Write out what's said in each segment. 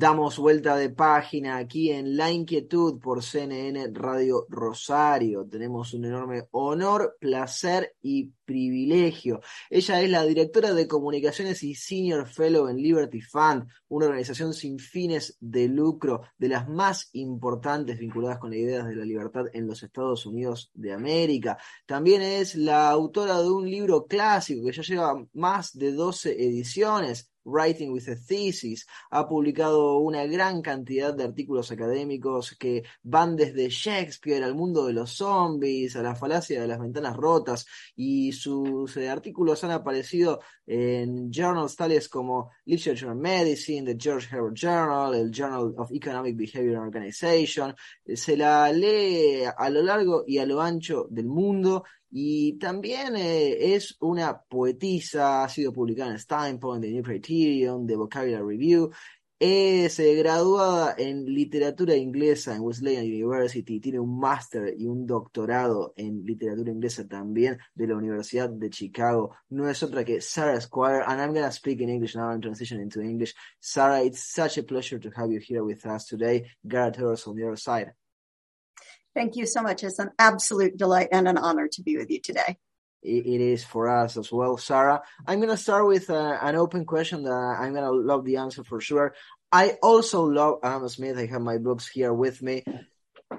Damos vuelta de página aquí en La Inquietud por CNN Radio Rosario. Tenemos un enorme honor, placer y privilegio. Ella es la directora de comunicaciones y senior fellow en Liberty Fund, una organización sin fines de lucro de las más importantes vinculadas con las ideas de la libertad en los Estados Unidos de América. También es la autora de un libro clásico que ya lleva más de 12 ediciones Writing with a Thesis, ha publicado una gran cantidad de artículos académicos que van desde Shakespeare al mundo de los zombies, a la falacia de las ventanas rotas, y sus eh, artículos han aparecido en journals tales como Literature and Medicine, The George Herbert Journal, el Journal of Economic Behavior and Organization. Se la lee a lo largo y a lo ancho del mundo y también eh, es una poetisa, ha sido publicada en Steinpoint, The New Criterion, The Vocabulary Review. Es eh, graduada en literatura inglesa en Wesleyan University, tiene un máster y un doctorado en literatura inglesa también de la Universidad de Chicago. No es otra que Sarah Squire, and I'm going to speak in English now and transition into English. Sarah, it's such a pleasure to have you here with us today. Garrett Harris on other side. Thank you so much. It's an absolute delight and an honor to be with you today. It is for us as well, Sarah. I'm going to start with uh, an open question that I'm going to love the answer for sure. I also love Adam Smith. I have my books here with me.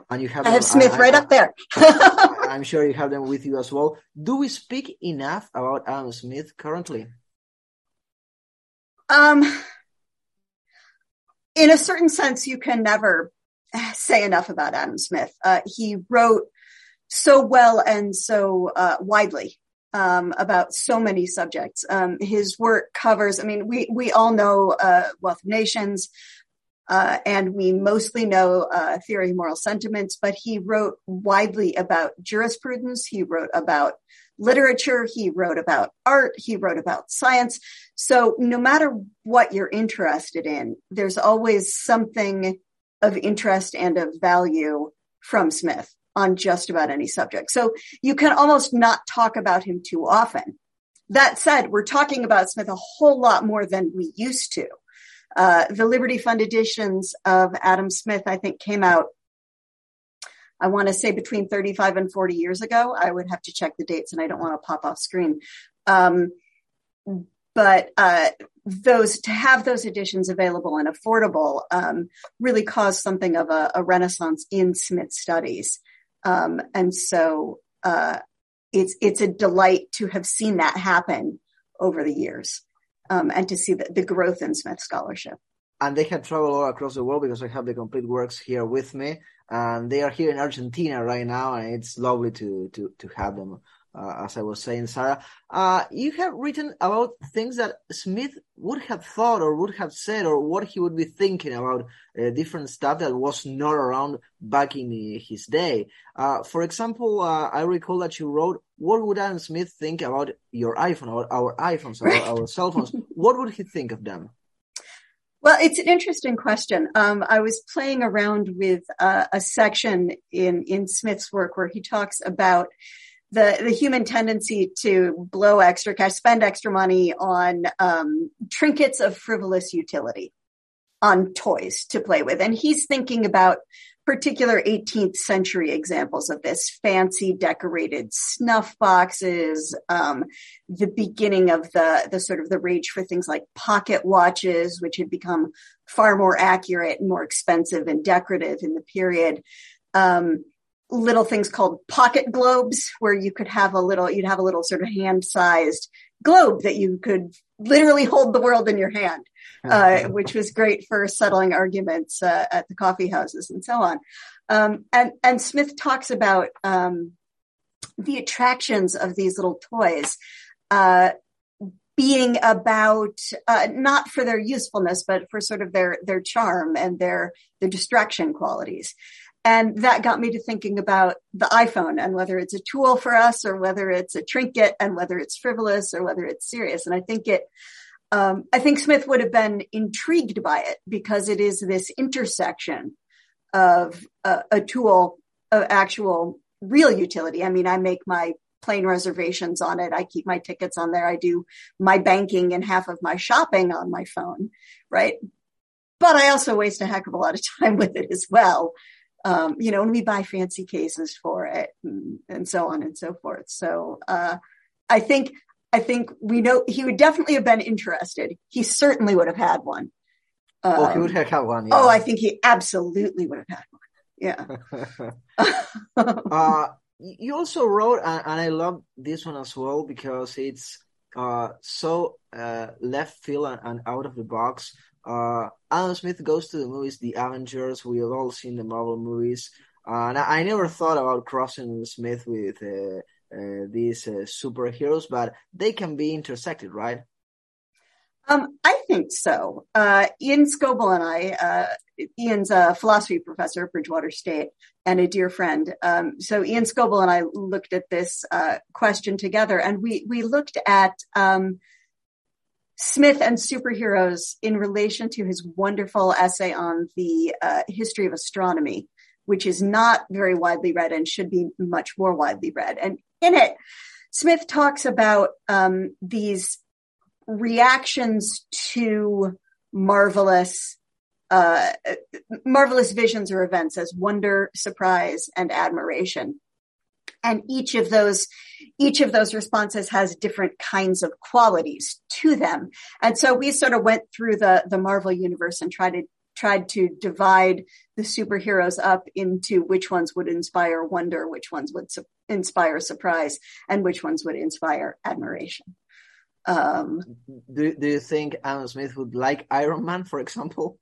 And you have I have Smith I, right I, up there. I'm sure you have them with you as well. Do we speak enough about Adam Smith currently? Um, in a certain sense, you can never say enough about Adam Smith. Uh, he wrote so well and so uh, widely um, about so many subjects. Um, his work covers. I mean, we we all know uh, Wealth of Nations. Uh, and we mostly know uh, theory of moral sentiments, but he wrote widely about jurisprudence. He wrote about literature. He wrote about art. He wrote about science. So no matter what you're interested in, there's always something of interest and of value from Smith on just about any subject. So you can almost not talk about him too often. That said, we're talking about Smith a whole lot more than we used to. Uh, the Liberty Fund editions of Adam Smith, I think, came out, I want to say between 35 and 40 years ago. I would have to check the dates and I don't want to pop off screen. Um, but uh, those to have those editions available and affordable um, really caused something of a, a renaissance in Smith studies, um, and so uh, it's it's a delight to have seen that happen over the years, um, and to see the, the growth in Smith scholarship. And they have traveled all across the world because I have the complete works here with me, and they are here in Argentina right now, and it's lovely to to to have them uh, as I was saying, Sarah. Uh, you have written about things that Smith would have thought or would have said or what he would be thinking about uh, different stuff that was not around back in his day. Uh, for example, uh, I recall that you wrote, what would Adam Smith think about your iPhone, or our iPhones, our, our cell phones? What would he think of them? Well, it's an interesting question. Um, I was playing around with uh, a section in in Smith's work where he talks about the the human tendency to blow extra cash, spend extra money on um, trinkets of frivolous utility, on toys to play with, and he's thinking about particular 18th century examples of this fancy decorated snuff boxes um, the beginning of the the sort of the rage for things like pocket watches which had become far more accurate and more expensive and decorative in the period. Um, little things called pocket globes where you could have a little, you'd have a little sort of hand sized globe that you could literally hold the world in your hand, uh, which was great for settling arguments uh, at the coffee houses and so on. Um, and, and Smith talks about um, the attractions of these little toys. Uh, being about uh, not for their usefulness, but for sort of their their charm and their their distraction qualities. And that got me to thinking about the iPhone and whether it's a tool for us or whether it's a trinket and whether it's frivolous or whether it's serious. And I think it, Um, I think Smith would have been intrigued by it because it is this intersection of a, a tool of actual real utility. I mean, I make my plane reservations on it. I keep my tickets on there. I do my banking and half of my shopping on my phone, right? But I also waste a heck of a lot of time with it as well. Um, you know, and we buy fancy cases for it and, and so on and so forth. So, uh, I think, I think we know he would definitely have been interested. He certainly would have had one. Um, oh, he would have had one. Yeah. Oh, I think he absolutely would have had one. Yeah. uh, you also wrote, and I love this one as well because it's uh, so uh, left field and, and, out of the box. Uh, Adam Smith goes to the movies, the Avengers. We have all seen the Marvel movies, and I, I never thought about crossing Smith with uh, uh, these uh, superheroes, but they can be intersected, right? Um, I think so. Uh, Aeon Skoble and I, uh, Aeon's a philosophy professor at Bridgewater State and a dear friend. Um, so Aeon Skoble and I looked at this uh, question together, and we we looked at um, Smith and superheroes in relation to his wonderful essay on the uh, history of astronomy, which is not very widely read and should be much more widely read. And in it, Smith talks about um, these reactions to marvelous uh, marvelous visions or events as wonder, surprise, and admiration. And each of those, each of those responses has different kinds of qualities to them. And so we sort of went through the, the Marvel universe and tried to, tried to divide the superheroes up into which ones would inspire wonder, which ones would su- inspire surprise, and which ones would inspire admiration. Um, do, do you think Adam Smith would like Iron Man, for example?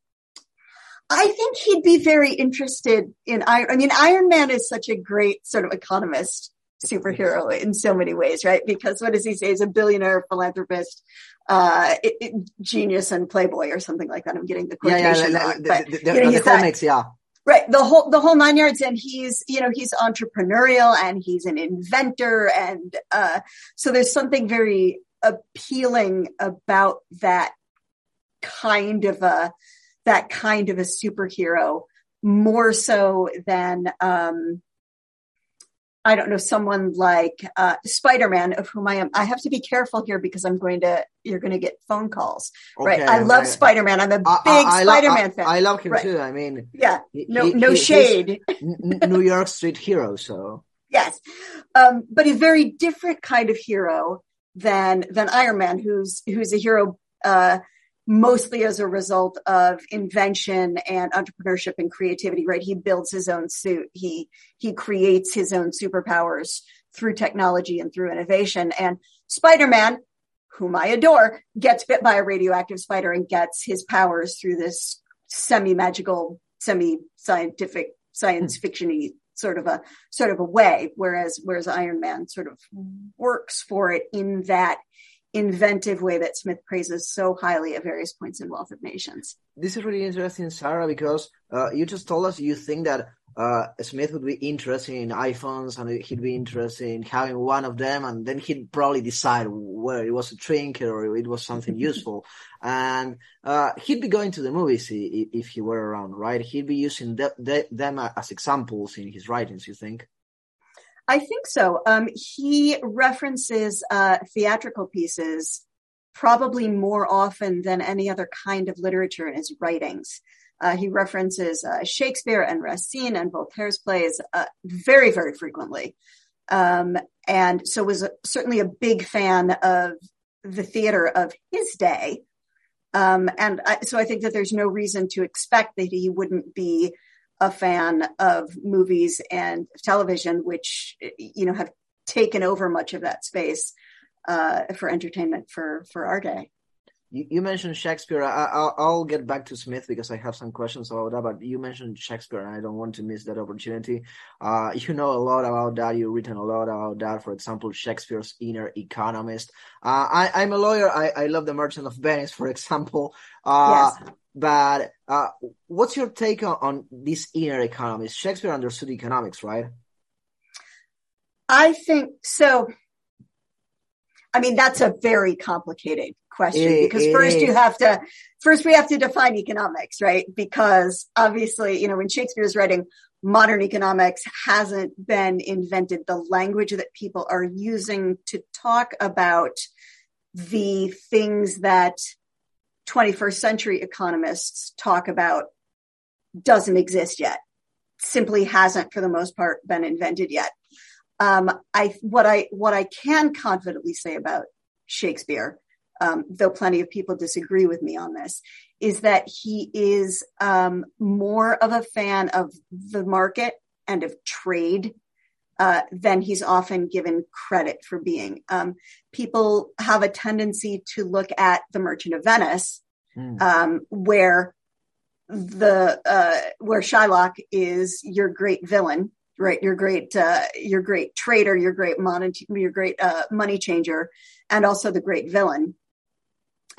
I think he'd be very interested in Iron. I mean, Iron Man is such a great sort of economist superhero in so many ways, right? Because what does he say? He's a billionaire philanthropist, uh, it, it, genius and playboy or something like that. I'm getting the quotation yeah, yeah, wrong, but, the, the, you know, the comics, yeah. Right. The whole, the whole nine yards. And he's, you know, he's entrepreneurial and he's an inventor. And, uh, so there's something very appealing about that kind of a that kind of a superhero more so than um, I don't know someone like uh, Spider-Man, of whom I am. I have to be careful here because I'm going to. You're going to get phone calls, okay, right? I love Spider-Man. I'm a big I, I, Spider-Man fan. I love him right. too. I mean, yeah, no, he, no he, shade. New York Street hero, so yes, um, but a very different kind of hero than than Iron Man, who's who's a hero uh, mostly as a result of invention and entrepreneurship and creativity. Right? He builds his own suit. He he creates his own superpowers through technology and through innovation. And Spider Man, whom I adore, gets bit by a radioactive spider and gets his powers through this semi magical, semi scientific, science hmm. fictiony sort of a sort of a way whereas whereas iron man sort of works for it in that inventive way that smith praises so highly at various points in wealth of nations this is really interesting sarah because uh, you just told us you think that uh, Smith would be interested in iPhones and he'd be interested in having one of them, and then he'd probably decide whether it was a trinket or it was something useful. And uh, he'd be going to the movies if he were around, right? He'd be using them as examples in his writings. You think? I think so. Um, he references uh, theatrical pieces probably more often than any other kind of literature in his writings. Uh, he references uh, Shakespeare and Racine and Voltaire's plays uh, very, very frequently. Um, and so was a, certainly a big fan of the theater of his day. Um, and I, so I think that there's no reason to expect that he wouldn't be a fan of movies and television, which, you know, have taken over much of that space, uh, for entertainment for, for our day. You, you mentioned Shakespeare. I, will get back to Smith because I have some questions about that. But you mentioned Shakespeare, and I don't want to miss that opportunity. Uh, you know a lot about that. You've written a lot about that. For example, Shakespeare's inner economist. Uh, I, am a lawyer. I, I, love The Merchant of Venice, for example. Uh, yes. But uh, what's your take on, on this inner economist? Shakespeare understood economics, right? I think so. I mean, that's a very complicated question It- because it first you have to first we have to define economics, right? Because obviously, you know, when Shakespeare is writing modern economics hasn't been invented, the language that people are using to talk about the things that 21st century economists talk about doesn't exist yet. Simply hasn't for the most part been invented yet. Um, I, what I, what I can confidently say about Shakespeare, um, though plenty of people disagree with me on this, is that he is um, more of a fan of the market and of trade uh, than he's often given credit for being. Um, people have a tendency to look at The Merchant of Venice, Mm. um, where the uh, where Shylock is your great villain, right? Your great uh, your great trader, your great money, your great uh, money changer, and also the great villain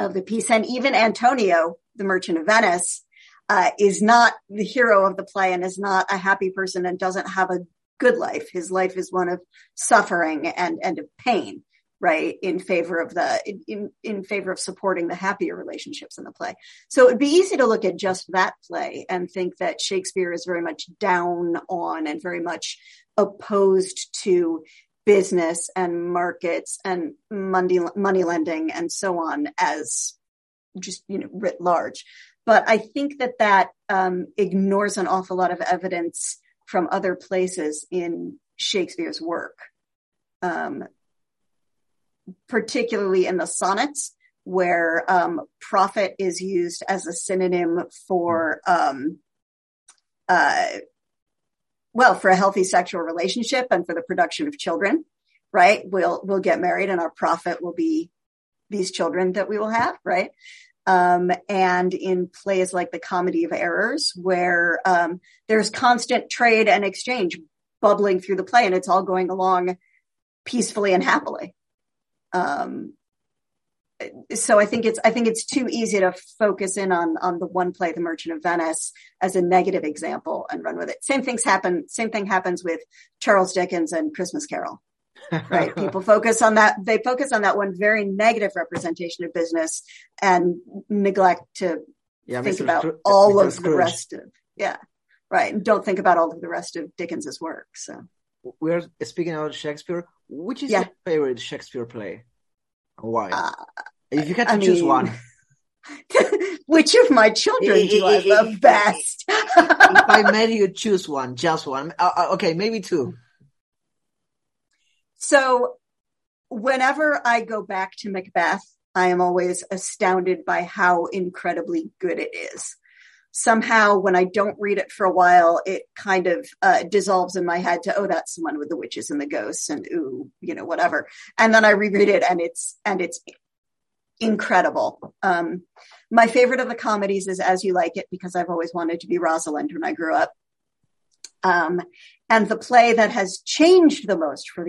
of the piece. And even Antonio, the Merchant of Venice, uh, is not the hero of the play and is not a happy person and doesn't have a good life. His life is one of suffering and and of pain right in favor of the in in favor of supporting the happier relationships in the play so it'd be easy to look at just that play and think that shakespeare is very much down on and very much opposed to business and markets and money money lending and so on as just you know writ large. But i think that that um, ignores an awful lot of evidence from other places in shakespeare's work um, particularly in the sonnets, where um, profit is used as a synonym for, um, uh, well, for a healthy sexual relationship and for the production of children. Right? We'll we'll get married, and our profit will be these children that we will have. Right? Um, and in plays like the Comedy of Errors, where um, there's constant trade and exchange bubbling through the play, and it's all going along peacefully and happily um so i think it's i think it's too easy to focus in on on the one play the merchant of venice as a negative example and run with it same things happen same thing happens with charles dickens and christmas carol right people focus on that they focus on that one very negative representation of business and neglect to yeah, think Mr. about Scroo- all Mr. of the rest of yeah right and don't think about all of the rest of dickens's work so We're speaking about Shakespeare. Which is Yeah. your favorite Shakespeare play? Why? uh, if you had to I choose mean, one, which of my children do I love best? if I made you choose one, just one. Uh, uh, okay, maybe two. So whenever I go back to Macbeth, I am always astounded by how incredibly good it is. Somehow, when I don't read it for a while, it kind of uh, dissolves in my head to, oh, that's the one with the witches and the ghosts, and ooh, you know, whatever. And then I reread it, and it's and it's incredible. Um, my favorite of the comedies is As You Like It because I've always wanted to be Rosalind when I grew up. Um, and the play that has changed the most for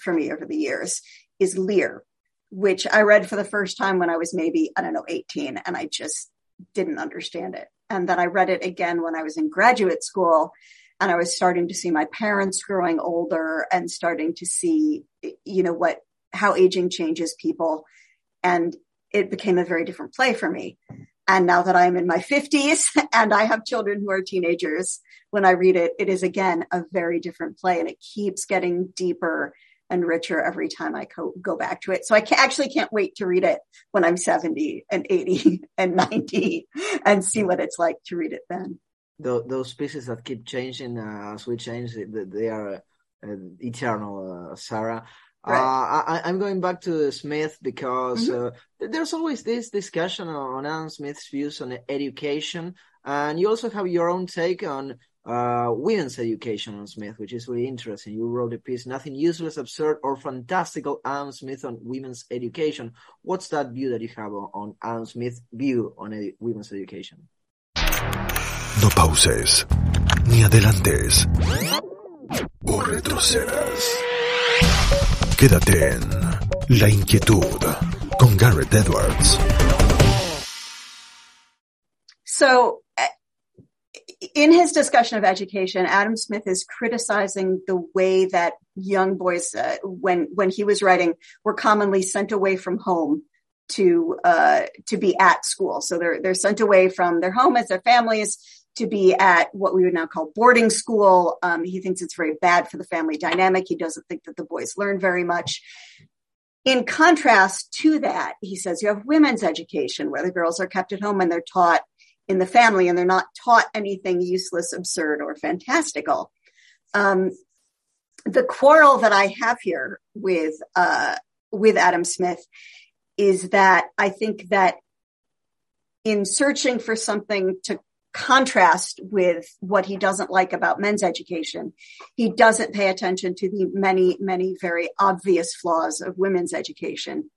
for me over the years is Lear, which I read for the first time when I was maybe, I don't know, 18, and I just didn't understand it. And then I read it again when I was in graduate school and I was starting to see my parents growing older and starting to see, you know, what, how aging changes people. And it became a very different play for me. And now that I'm in my 50s and I have children who are teenagers, when I read it, it is again a very different play and it keeps getting deeper and richer every time I co- go back to it. So I ca- actually can't wait to read it when I'm 70 and 80 and 90 and see what it's like to read it then. Tho- those pieces that keep changing uh, as we change, they, are uh, eternal, uh, Sarah. Right. Uh, I, I'm going back to Smith because Mhm. uh, there's always this discussion on Adam Smith's views on education, and you also have your own take on uh, women's education on Smith, which is really interesting. You wrote a piece, "Nothing Useless, Absurd, or Fantastical: Adam Smith on Women's Education." What's that view that you have on, on Adam Smith's view on edu- women's education? No pauses, ni adelantes, o retrocedas. Quédate en La Inquietud con Garret Edwards. So, in his discussion of education, Adam Smith is criticizing the way that young boys, uh, when when he was writing, were commonly sent away from home to uh, to be at school. So they're they're sent away from their home as their families to be at what we would now call boarding school. Um, he thinks it's very bad for the family dynamic. He doesn't think that the boys learn very much. In contrast to that, he says you have women's education where the girls are kept at home and they're taught in the family and they're not taught anything useless, absurd, or fantastical. Um, the quarrel that I have here with uh, with Adam Smith is that I think that in searching for something to contrast with what he doesn't like about men's education, he doesn't pay attention to the many, many very obvious flaws of women's education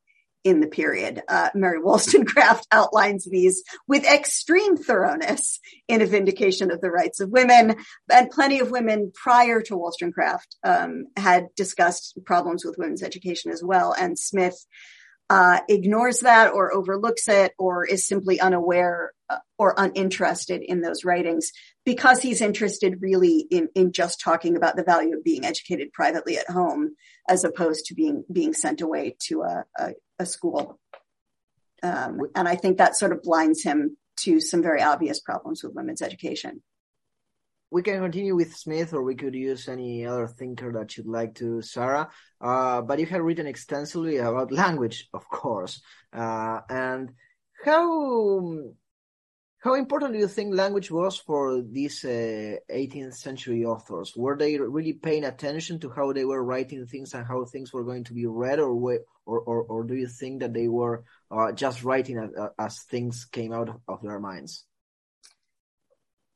in the period. Uh, Mary Wollstonecraft outlines these with extreme thoroughness in A Vindication of the Rights of Women. And plenty of women prior to Wollstonecraft um, had discussed problems with women's education as well. And Smith uh, ignores that or overlooks it or is simply unaware uh, or uninterested in those writings because he's interested really in, in just talking about the value of being educated privately at home as opposed to being being sent away to a, a, a school. Um, and I think that sort of blinds him to some very obvious problems with women's education we can continue with Smith, or we could use any other thinker that you'd like to, Sarah. Uh, but you have written extensively about language, of course. Uh, and how how important do you think language was for these uh, 18th century authors? Were they really paying attention to how they were writing things and how things were going to be read, or or or, or do you think that they were uh, just writing as, as, things came out of, of their minds?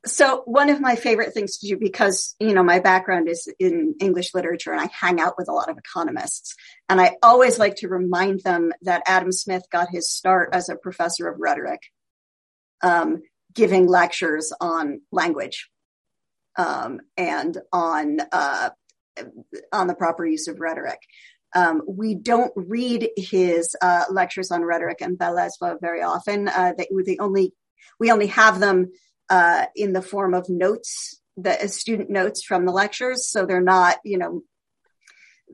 So one of my favorite things to do because you know my background is in english literature and i hang out with a lot of economists and i always like to remind them that adam smith got his start as a professor of rhetoric um, giving lectures on language um, and on uh, on the proper use of rhetoric um, we don't read his uh, lectures on rhetoric and belles very often. Uh, they, they only we only have them uh, in the form of notes, the uh, student notes from the lectures. So they're not, you know,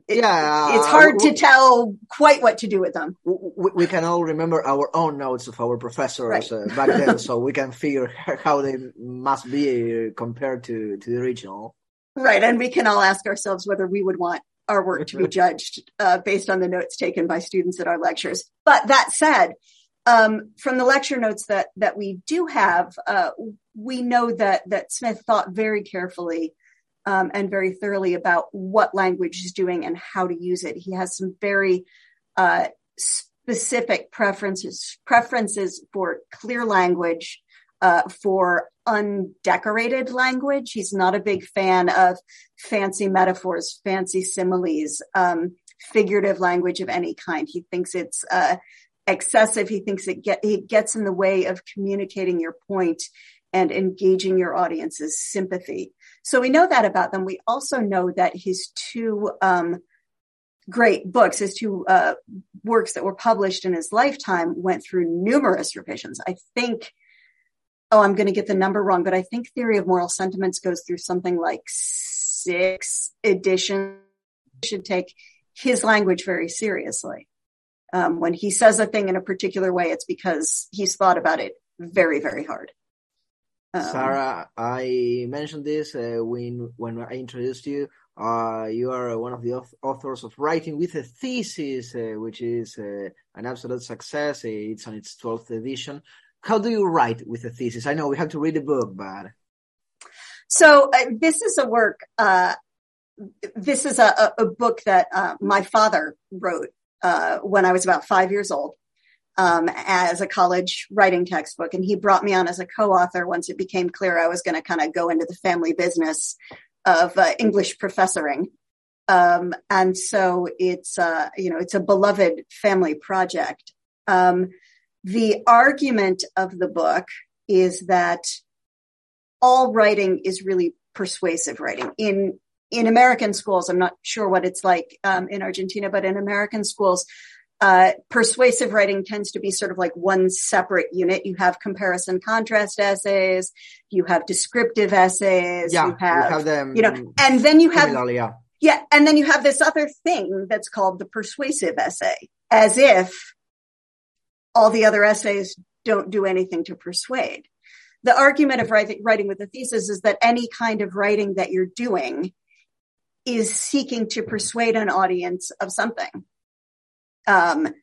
it, yeah, it's hard to tell quite what to do with them. We, we can all remember our own notes of our professors right. uh, back then, so we can figure how they must be compared to, to the original. Right, and we can all ask ourselves whether we would want our work to be judged uh, based on the notes taken by students at our lectures. But that said, um, from the lecture notes that that we do have, uh, we know that that Smith thought very carefully um, and very thoroughly about what language is doing and how to use it. He has some very uh, specific preferences preferences for clear language, uh, for undecorated language. He's not a big fan of fancy metaphors, fancy similes, um, figurative language of any kind. He thinks it's uh, excessive. He thinks it get it gets in the way of communicating your point and engaging your audience's sympathy. So we know that about them. We also know that his two um, great books, his two uh, works that were published in his lifetime, went through numerous revisions. I think. Oh, I'm going to get the number wrong, but I think Theory of Moral Sentiments goes through something like six editions. Should take his language very seriously. Um, when he says a thing in a particular way, it's because he's thought about it very, very hard. Um, Sarah, I mentioned this uh, when when I introduced you. Uh, you are one of the authors of Writing with a Thesis, uh, which is uh, an absolute success. It's on its 12th edition. How do you write with a thesis? I know we have to read the book, but. So uh, this is a work, uh, this is a, a book that my father wrote when I was about five years old um, as a college writing textbook. And he brought me on as a co-author once it became clear I was going to kind of go into the family business of uh, English professoring. Um, and so it's, uh, you know, it's a beloved family project. Um, the argument of the book is that all writing is really persuasive writing. In in American schools, I'm not sure what it's like um, in Argentina, but in American schools, uh, persuasive writing tends to be sort of like one separate unit. You have comparison contrast essays, you have descriptive essays, yeah, you have, have them, you know, and then you have, yeah. yeah, and then you have this other thing that's called the persuasive essay, as if all the other essays don't do anything to persuade. The argument of writing, writing with a thesis is that any kind of writing that you're doing is seeking to persuade an audience of something. Um,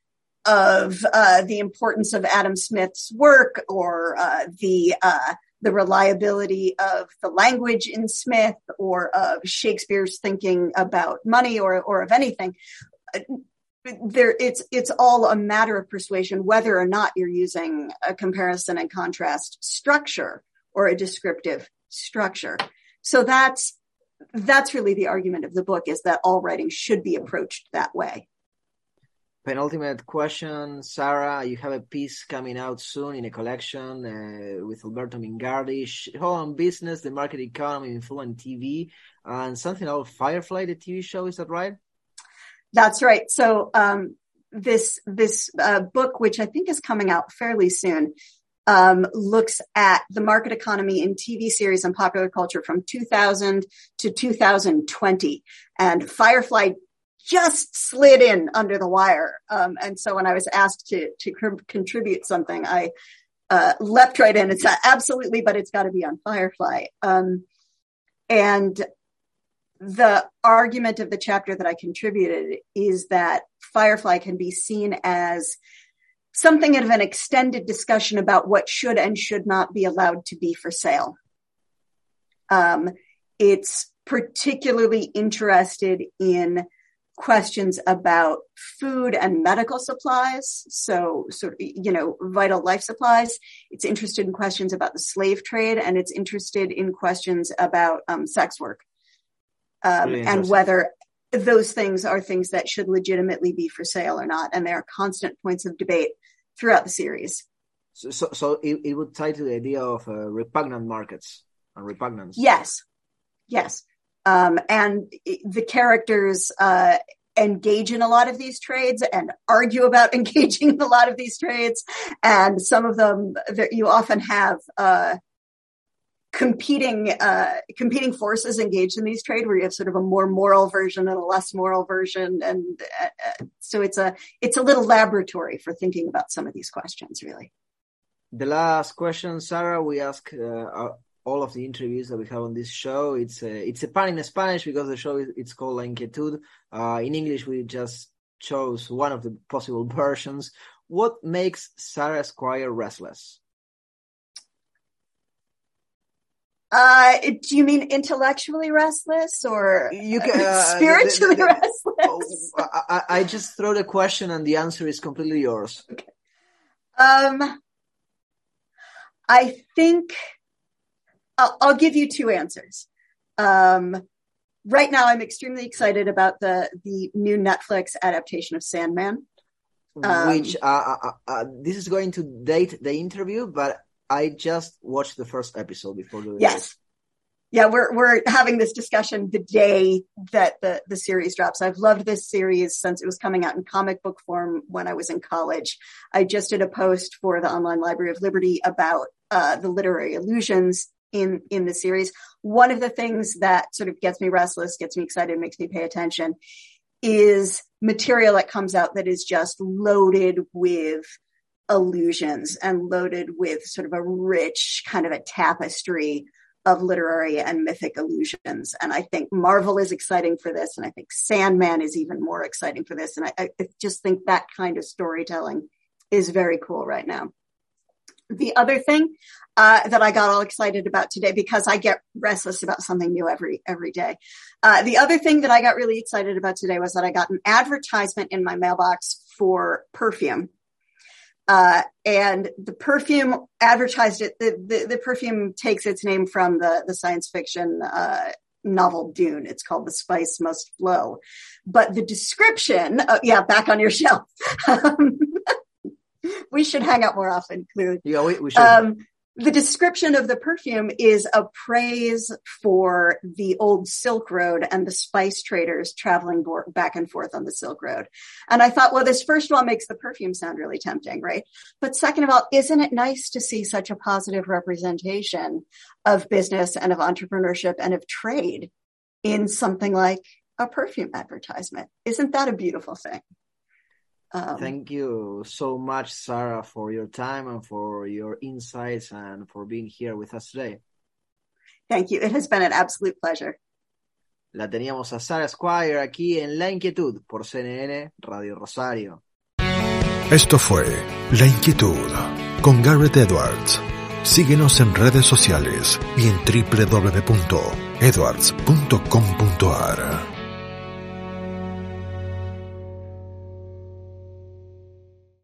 of uh, the importance of Adam Smith's work or uh, the uh, the reliability of the language in Smith or of Shakespeare's thinking about money or or of anything. There, it's it's all a matter of persuasion whether or not you're using a comparison and contrast structure or a descriptive structure. So that's that's really the argument of the book is that all writing should be approached that way penultimate question, Sarah. You have a piece coming out soon in a collection uh, with Alberto Mingardi, Show on Business, the Market Economy in Film and TV, and something about Firefly, the TV show. Is that right? That's right. So um, this this uh, book, which I think is coming out fairly soon, um, looks at the market economy in TV series and popular culture from 2000 to 2020. And Firefly just slid in under the wire. Um, and so when I was asked to to contribute something, I uh, leapt right in and said, absolutely, but it's got to be on Firefly. Um, and the argument of the chapter that I contributed is that Firefly can be seen as something of an extended discussion about what should and should not be allowed to be for sale. Um, it's particularly interested in questions about food and medical supplies. So, sort of, you know, vital life supplies. It's interested in questions about the slave trade and it's interested in questions about um, sex work um, really and whether those things are things that should legitimately be for sale or not. And there are constant points of debate throughout the series. So, so, so it, it would tie to the idea of uh, repugnant markets and repugnance. Yes. Yes. Um, and the characters uh, engage in a lot of these trades and argue about engaging in a lot of these trades. And some of them, you often have uh, competing uh, competing forces engaged in these trade, where you have sort of a more moral version and a less moral version, and uh, so it's a it's a little laboratory for thinking about some of these questions, really. The last question, Sarah, we ask uh, all of the interviews that we have on this show. It's a, it's a pan in Spanish because the show is it's called La Inquietud. Uh, in English, we just chose one of the possible versions. What makes Sarah Skwire restless? Uh, do you mean intellectually restless or you can, uh, spiritually the, the, the, restless? Oh, I, I, just throw the question and the answer is completely yours. Okay. Um, I think I'll, I'll give you two answers. Um, right now, I'm extremely excited about the the new Netflix adaptation of Sandman. Um, Which uh, uh, uh, uh, this is going to date the interview, but I just watched the first episode before doing yes. This. Yeah, we're we're having this discussion the day that the the series drops. I've loved this series since it was coming out in comic book form when I was in college. I just did a post for the Online Library of Liberty about uh, the literary illusions in in the series. One of the things that sort of gets me restless, gets me excited, makes me pay attention is material that comes out that is just loaded with illusions and loaded with sort of a rich kind of a tapestry of literary and mythic illusions. And I think Marvel is exciting for this. And I think Sandman is even more exciting for this. And I, I just think that kind of storytelling is very cool right now. The other thing uh, that I got all excited about today because I get restless about something new every every day. Uh, the other thing that I got really excited about today was that I got an advertisement in my mailbox for perfume. Uh, and the perfume advertised it. The, the, the, perfume takes its name from the the science fiction uh, novel Dune. It's called The Spice Must Flow. But the description, uh, yeah, back on your shelf. Um, we should hang out more often, clearly. Yeah, we, we should. Um, the description of the perfume is a praise for the old Silk Road and the spice traders traveling back and forth on the Silk Road. And I thought, well, this first of all makes the perfume sound really tempting, right? But second of all, isn't it nice to see such a positive representation of business and of entrepreneurship and of trade in something like a perfume advertisement? Isn't that a beautiful thing? Um, Thank you so much, Sarah, for your time and for your insights and for being here with us today. thank you. It has been an absolute pleasure. La teníamos a Sarah Squire aquí en La Inquietud por CNN Radio Rosario. Esto fue La Inquietud con Garrett Edwards. Síguenos en redes sociales y en www.edwards.com.ar.